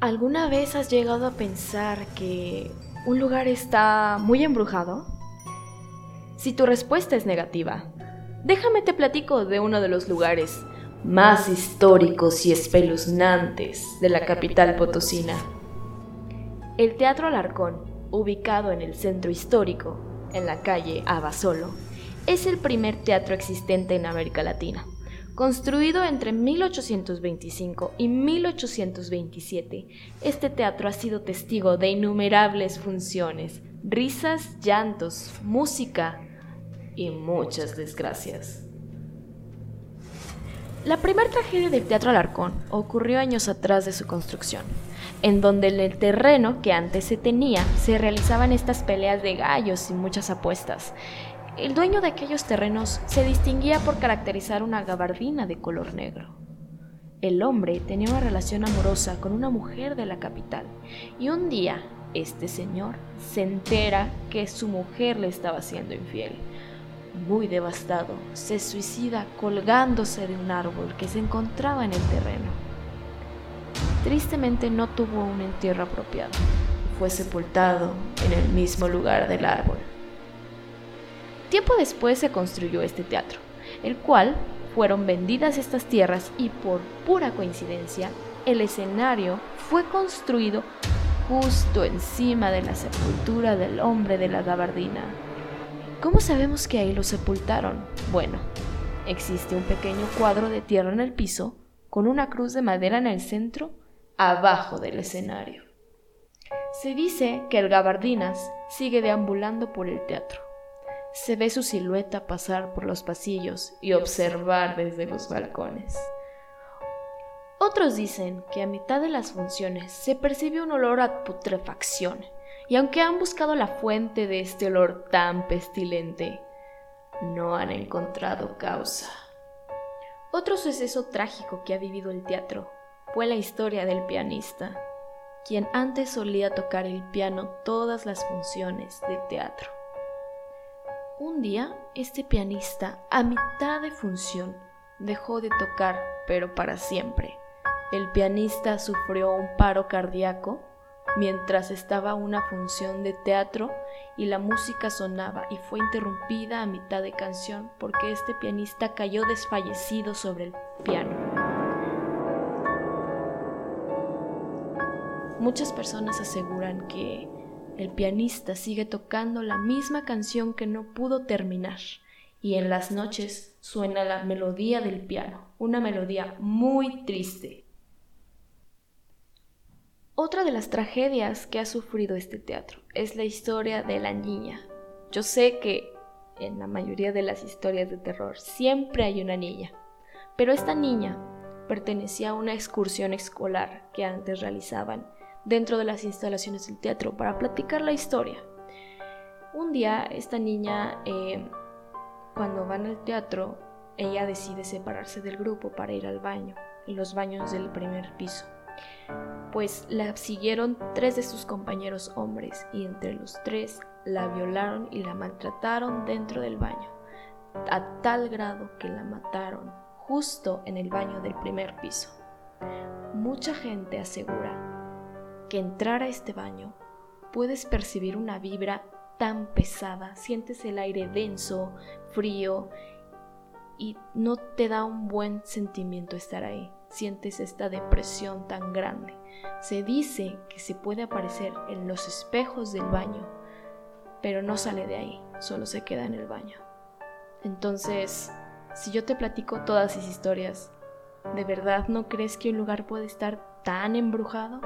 ¿Alguna vez has llegado a pensar que un lugar está muy embrujado? Si tu respuesta es negativa, déjame te platico de uno de los lugares más históricos y espeluznantes de la capital potosina. El Teatro Alarcón, ubicado en el centro histórico, en la calle Abasolo, es el primer teatro existente en América Latina. Construido entre 1825 y 1827, este teatro ha sido testigo de innumerables funciones, risas, llantos, música y muchas desgracias. La primera tragedia del Teatro Alarcón ocurrió años atrás de su construcción, en donde en el terreno que antes se tenía se realizaban estas peleas de gallos y muchas apuestas. El dueño de aquellos terrenos se distinguía por caracterizar una gabardina de color negro. El hombre tenía una relación amorosa con una mujer de la capital y un día este señor se entera que su mujer le estaba siendo infiel. Muy devastado, se suicida colgándose de un árbol que se encontraba en el terreno. Tristemente no tuvo un entierro apropiado. Fue sepultado en el mismo lugar del árbol. Tiempo después se construyó este teatro, el cual fueron vendidas estas tierras y por pura coincidencia el escenario fue construido justo encima de la sepultura del hombre de la gabardina. ¿Cómo sabemos que ahí lo sepultaron? Bueno, existe un pequeño cuadro de tierra en el piso con una cruz de madera en el centro, abajo del escenario. Se dice que el gabardinas sigue deambulando por el teatro se ve su silueta pasar por los pasillos y observar desde los balcones. Otros dicen que a mitad de las funciones se percibe un olor a putrefacción, y aunque han buscado la fuente de este olor tan pestilente, no han encontrado causa. Otro suceso trágico que ha vivido el teatro fue la historia del pianista, quien antes solía tocar el piano todas las funciones de teatro. Un día, este pianista, a mitad de función, dejó de tocar, pero para siempre. El pianista sufrió un paro cardíaco mientras estaba una función de teatro y la música sonaba y fue interrumpida a mitad de canción porque este pianista cayó desfallecido sobre el piano. Muchas personas aseguran que el pianista sigue tocando la misma canción que no pudo terminar y en las noches suena la melodía del piano, una melodía muy triste. Otra de las tragedias que ha sufrido este teatro es la historia de la niña. Yo sé que en la mayoría de las historias de terror siempre hay una niña, pero esta niña pertenecía a una excursión escolar que antes realizaban dentro de las instalaciones del teatro para platicar la historia. Un día esta niña, eh, cuando van al teatro, ella decide separarse del grupo para ir al baño, en los baños del primer piso. Pues la siguieron tres de sus compañeros hombres y entre los tres la violaron y la maltrataron dentro del baño, a tal grado que la mataron justo en el baño del primer piso. Mucha gente asegura que entrar a este baño puedes percibir una vibra tan pesada, sientes el aire denso, frío y no te da un buen sentimiento estar ahí. Sientes esta depresión tan grande. Se dice que se puede aparecer en los espejos del baño, pero no sale de ahí, solo se queda en el baño. Entonces, si yo te platico todas esas historias, ¿de verdad no crees que un lugar puede estar tan embrujado?